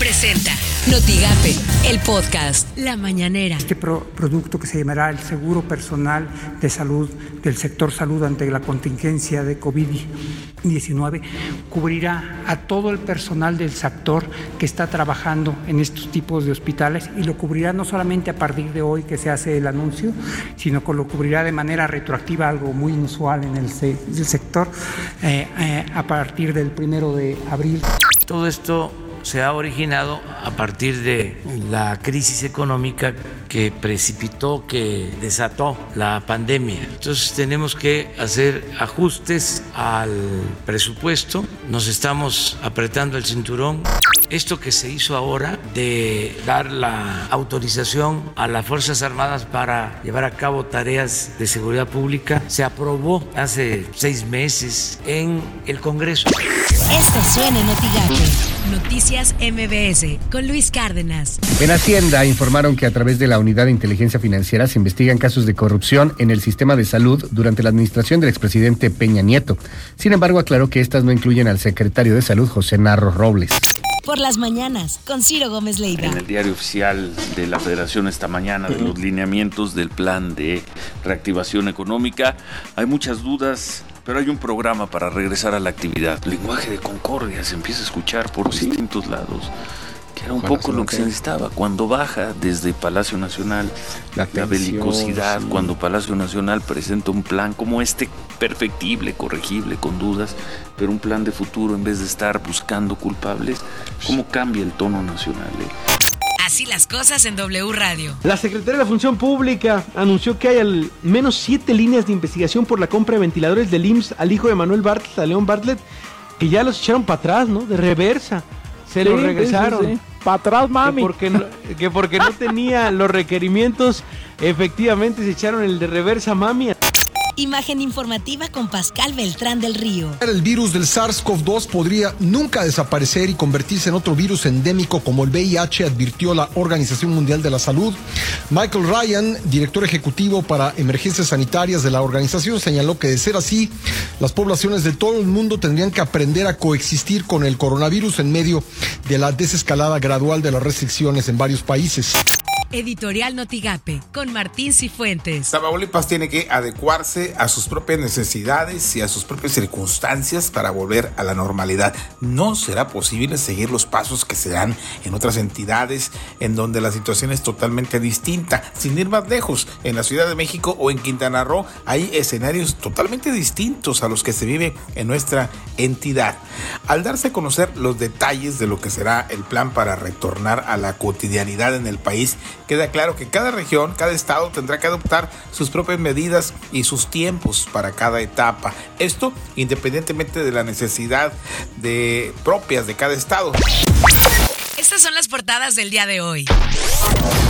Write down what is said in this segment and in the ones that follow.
Presenta Notigape, el podcast La Mañanera. Este producto que se llamará el Seguro Personal de Salud del sector salud ante la contingencia de COVID-19 cubrirá a todo el personal del sector que está trabajando en estos tipos de hospitales y lo cubrirá no solamente a partir de hoy que se hace el anuncio, sino que lo cubrirá de manera retroactiva, algo muy inusual en el, sector, eh, eh, a partir del primero de abril. Todo esto se ha originado a partir de la crisis económica que precipitó, que desató la pandemia. Entonces tenemos que hacer ajustes al presupuesto, nos estamos apretando el cinturón. Esto que se hizo ahora de dar la autorización a las Fuerzas Armadas para llevar a cabo tareas de seguridad pública se aprobó hace seis meses en el Congreso. Esto suena en Noticias MBS con Luis Cárdenas. En Hacienda informaron que a través de la Unidad de Inteligencia Financiera se investigan casos de corrupción en el sistema de salud durante la administración del expresidente Peña Nieto. Sin embargo, aclaró que estas no incluyen al secretario de Salud, José Narro Robles. Por las mañanas, con Ciro Gómez Leiva. En el diario oficial de la Federación esta mañana de los lineamientos del plan de reactivación económica, hay muchas dudas pero hay un programa para regresar a la actividad. Lenguaje de concordia se empieza a escuchar por distintos lados, que era un poco lo que se necesitaba. Cuando baja desde Palacio Nacional la, belicosidad, cuando Palacio Nacional presenta un plan como este, perfectible, corregible, con dudas, pero un plan de futuro en vez de estar buscando culpables, ¿cómo cambia el tono nacional? Eh? Así las cosas en W Radio. La Secretaría de la Función Pública anunció que hay al menos siete líneas de investigación por la compra de ventiladores del IMSS al hijo de Manuel Bartlett, a León Bartlett, que ya los echaron para atrás, ¿no? De reversa. Se los regresaron. Para atrás, mami. Que porque, no, que porque no tenía los requerimientos, efectivamente se echaron el de reversa, mami. Imagen informativa con Pascal Beltrán del Río. El virus del SARS-CoV-2 podría nunca desaparecer y convertirse en otro virus endémico como el VIH, advirtió la Organización Mundial de la Salud. Michael Ryan, director ejecutivo para emergencias sanitarias de la organización, señaló que de ser así, las poblaciones de todo el mundo tendrían que aprender a coexistir con el coronavirus en medio de la desescalada gradual de las restricciones en varios países. Editorial Notigape, con Martín Cifuentes. Tamaulipas tiene que adecuarse a sus propias necesidades y a sus propias circunstancias para volver a la normalidad. No será posible seguir los pasos que se dan en otras entidades en donde la situación es totalmente distinta. Sin ir más lejos, en la Ciudad de México o en Quintana Roo hay escenarios totalmente distintos a los que se vive en nuestra entidad. Al darse a conocer los detalles de lo que será el plan para retornar a la cotidianidad en el país, queda claro que cada región, cada estado tendrá que adoptar sus propias medidas y sus tiempos para cada etapa. Esto independientemente de la necesidad de propias de cada estado. Estas son las portadas del día de hoy.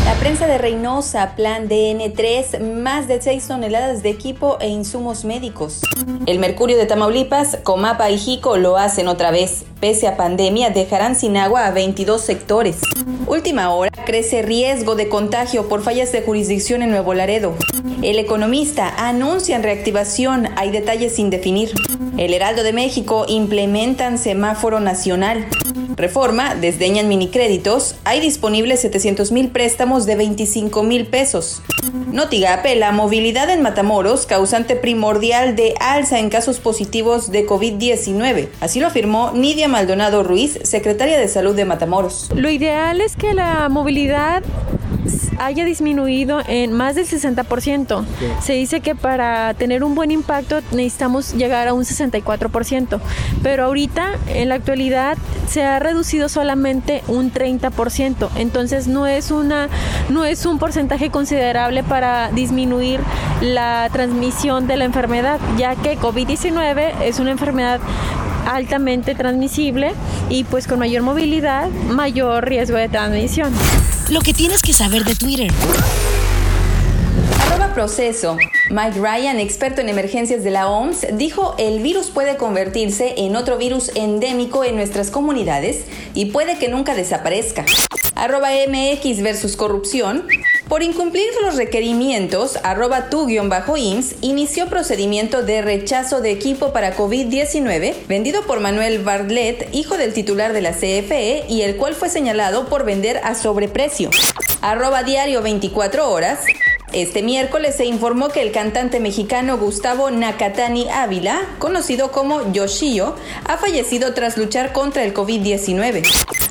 La prensa de Reynosa, plan DN3, más de 6 toneladas de equipo e insumos médicos. El Mercurio de Tamaulipas, Comapa y Jico lo hacen otra vez. Pese a pandemia, dejarán sin agua a 22 sectores. Última hora, crece riesgo de contagio por fallas de jurisdicción en Nuevo Laredo. El economista anuncia reactivación, hay detalles sin definir. El Heraldo de México implementan semáforo nacional. Reforma, desdeñan minicréditos, hay disponibles 700 mil préstamos de 25 mil pesos. Notigape, la movilidad en Matamoros, causante primordial de alza en casos positivos de COVID-19. Así lo afirmó Nidia Maldonado Ruiz, secretaria de Salud de Matamoros. Lo ideal es que la movilidad haya disminuido en más del 60%. Se dice que para tener un buen impacto necesitamos llegar a un 64%, pero ahorita en la actualidad se ha reducido solamente un 30%, entonces no es una no es un porcentaje considerable para disminuir la transmisión de la enfermedad, ya que COVID-19 es una enfermedad altamente transmisible y pues con mayor movilidad, mayor riesgo de transmisión. Lo que tienes que saber de Twitter. Arroba proceso. Mike Ryan, experto en emergencias de la OMS, dijo el virus puede convertirse en otro virus endémico en nuestras comunidades y puede que nunca desaparezca. Arroba MX versus corrupción. Por incumplir los requerimientos, arroba tu-ins inició procedimiento de rechazo de equipo para COVID-19 vendido por Manuel Bartlett, hijo del titular de la CFE, y el cual fue señalado por vender a sobreprecio. Arroba diario 24 horas. Este miércoles se informó que el cantante mexicano Gustavo Nakatani Ávila, conocido como Yoshio, ha fallecido tras luchar contra el COVID-19.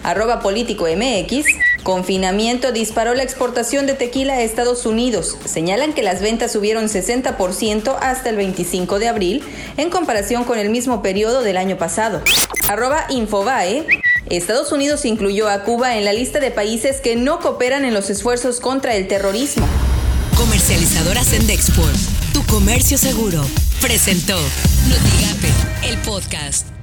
Arroba político MX. Confinamiento disparó la exportación de tequila a Estados Unidos. Señalan que las ventas subieron 60% hasta el 25 de abril en comparación con el mismo periodo del año pasado. Arroba Infobae. Estados Unidos incluyó a Cuba en la lista de países que no cooperan en los esfuerzos contra el terrorismo. Comercializadora Sendexport, tu comercio seguro, presentó Notigape, el podcast.